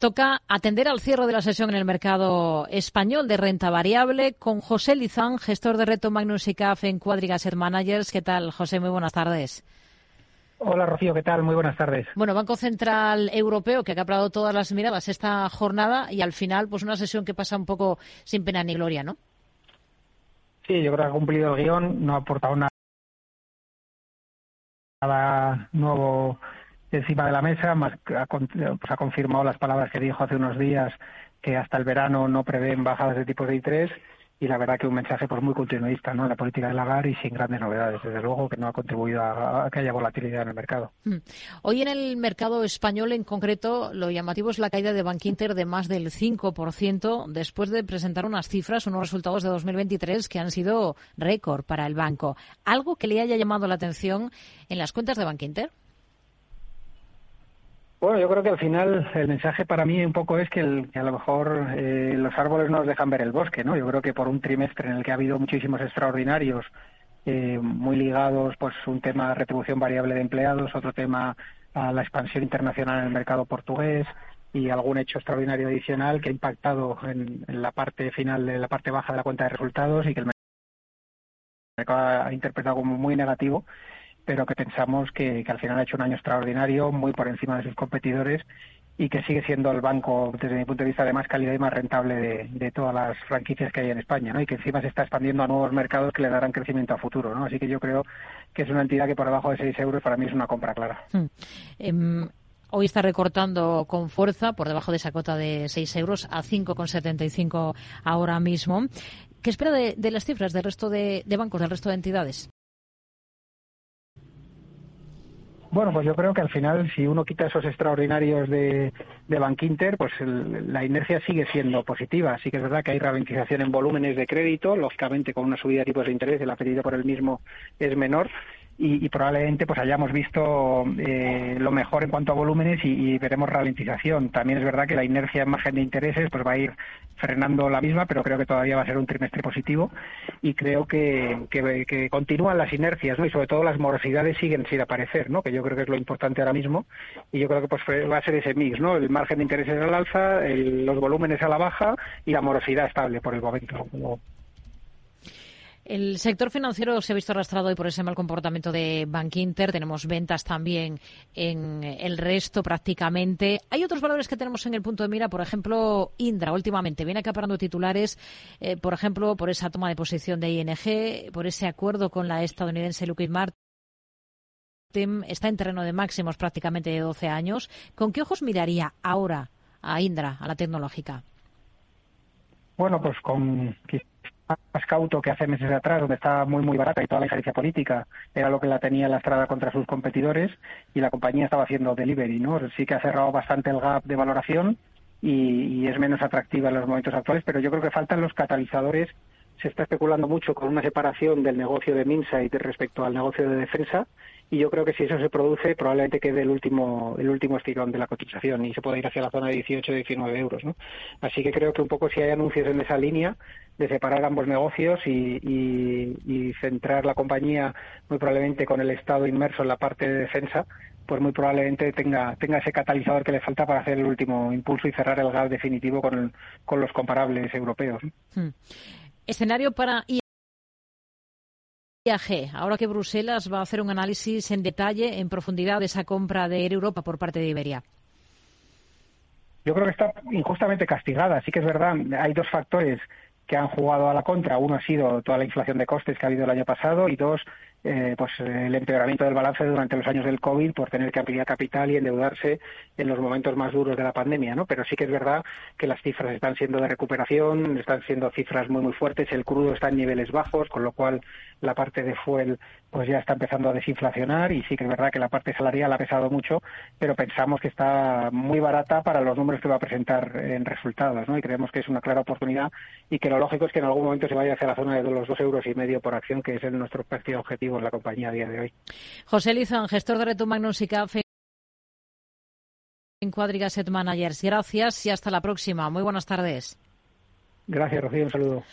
Toca atender al cierre de la sesión en el mercado español de renta variable con José Lizán, gestor de reto Magnus ICAF en Quadriga Managers. ¿Qué tal, José? Muy buenas tardes. Hola Rocío, ¿qué tal? Muy buenas tardes. Bueno, Banco Central Europeo que ha captado todas las miradas esta jornada y al final pues una sesión que pasa un poco sin pena ni gloria, ¿no? Sí, yo creo que ha cumplido el guion, no ha aportado nada nuevo encima de la mesa, más ha, confirmado las palabras que dijo hace unos días que hasta el verano no prevén bajadas de tipos de interés y la verdad que un mensaje pues muy continuista ¿no? la política de Lagarde y sin grandes novedades. Desde luego que no ha contribuido a, que haya volatilidad en el mercado. Hmm. Hoy en el mercado español en concreto lo llamativo es la caída de Bankinter de más del 5% después de presentar unas cifras, unos resultados de 2023 que han sido récord para el banco. ¿Algo que le haya llamado la atención en las cuentas de Bankinter? Bueno, yo creo que al final el mensaje para mí un poco es que, a lo mejor eh, los árboles no nos dejan ver el bosque, ¿no? Yo creo que por un trimestre en el que ha habido muchísimos extraordinarios, eh, muy ligados, pues un tema retribución variable de empleados, otro tema a la expansión internacional en el mercado portugués y algún hecho extraordinario adicional que ha impactado en, la parte final de la parte baja de la cuenta de resultados y que el mercado ha interpretado como muy negativo pero que pensamos que, al final ha hecho un año extraordinario, muy por encima de sus competidores y que sigue siendo el banco, desde mi punto de vista, de más calidad y más rentable de, todas las franquicias que hay en España, ¿no? Y que encima se está expandiendo a nuevos mercados que le darán crecimiento a futuro, ¿no? Así que yo creo que es una entidad que por debajo de 6 euros para mí es una compra clara. Hmm. Em, hoy está recortando con fuerza por debajo de esa cota de 6 euros a 5,75 ahora mismo. ¿Qué espera de, las cifras del resto de bancos, del resto de entidades? Bueno, pues yo creo que al final, si uno quita esos extraordinarios de, de Bankinter, pues la inercia sigue siendo positiva. Sí que es verdad que hay ralentización en volúmenes de crédito, lógicamente con una subida de tipos de interés, el apetito por el mismo es menor, y, probablemente pues hayamos visto eh, lo mejor en cuanto a volúmenes y, veremos ralentización. También es verdad que la inercia en margen de intereses pues va a ir frenando la misma, pero creo que todavía va a ser un trimestre positivo y creo que, que, continúan las inercias ¿no? y sobre todo las morosidades siguen sin aparecer, ¿no? que yo creo que es lo importante ahora mismo y yo creo que pues va a ser ese mix, ¿no? el margen de intereses al alza, los volúmenes a la baja y la morosidad estable por el momento. El sector financiero se ha visto arrastrado hoy por ese mal comportamiento de Bank Inter. Tenemos ventas también en el resto prácticamente. Hay otros valores que tenemos en el punto de mira, por ejemplo, Indra últimamente viene acaparando titulares, eh, por ejemplo, por esa toma de posición de ING, por ese acuerdo con la estadounidense Lockheed Martin está en terreno de máximos prácticamente de 12 años. ¿Con qué ojos miraría ahora a Indra, a la tecnológica? Bueno, pues con más cauto que hace meses atrás, donde estaba muy, muy barata y toda la injerencia política era lo que la tenía lastrada contra sus competidores y la compañía estaba haciendo delivery, ¿no? Sí que ha cerrado bastante el gap de valoración y, es menos atractiva en los momentos actuales, pero yo creo que faltan los catalizadores. Se está especulando mucho con una separación del negocio de Minsight respecto al negocio de defensa y yo creo que si eso se produce probablemente quede el último el último estirón de la cotización y se pueda ir hacia la zona de 18 19 euros ¿no? así que creo que un poco si hay anuncios en esa línea de separar ambos negocios y, y, centrar la compañía muy probablemente con el Estado inmerso en la parte de defensa pues muy probablemente tenga tenga ese catalizador que le falta para hacer el último impulso y cerrar el gap definitivo con, con los comparables europeos. Hmm. Escenario para IAG, ahora que Bruselas va a hacer un análisis en detalle, en profundidad, de esa compra de Air Europa por parte de Iberia. Yo creo que está injustamente castigada. Sí que es verdad, hay dos factores que han jugado a la contra. Uno ha sido toda la inflación de costes que ha habido el año pasado y dos, eh, pues el empeoramiento del balance durante los años del COVID por tener que ampliar capital y endeudarse en los momentos más duros de la pandemia, ¿no? Pero sí que es verdad que las cifras están siendo de recuperación, están siendo cifras muy muy fuertes, el crudo está en niveles bajos, con lo cual la parte de fuel pues ya está empezando a desinflacionar y sí que es verdad que la parte salarial ha pesado mucho, pero pensamos que está muy barata para los números que va a presentar en resultados, ¿no? Y creemos que es una clara oportunidad y que lo lógico es que en algún momento se vaya hacia la zona de los dos euros y medio por acción, que es nuestro práctico objetivo en la compañía a día de hoy. José Lizán, gestor de Reto Magnus y Café en Cuadriga Set Managers. Gracias y hasta la próxima. Muy buenas tardes. Gracias, Rocío. Un saludo.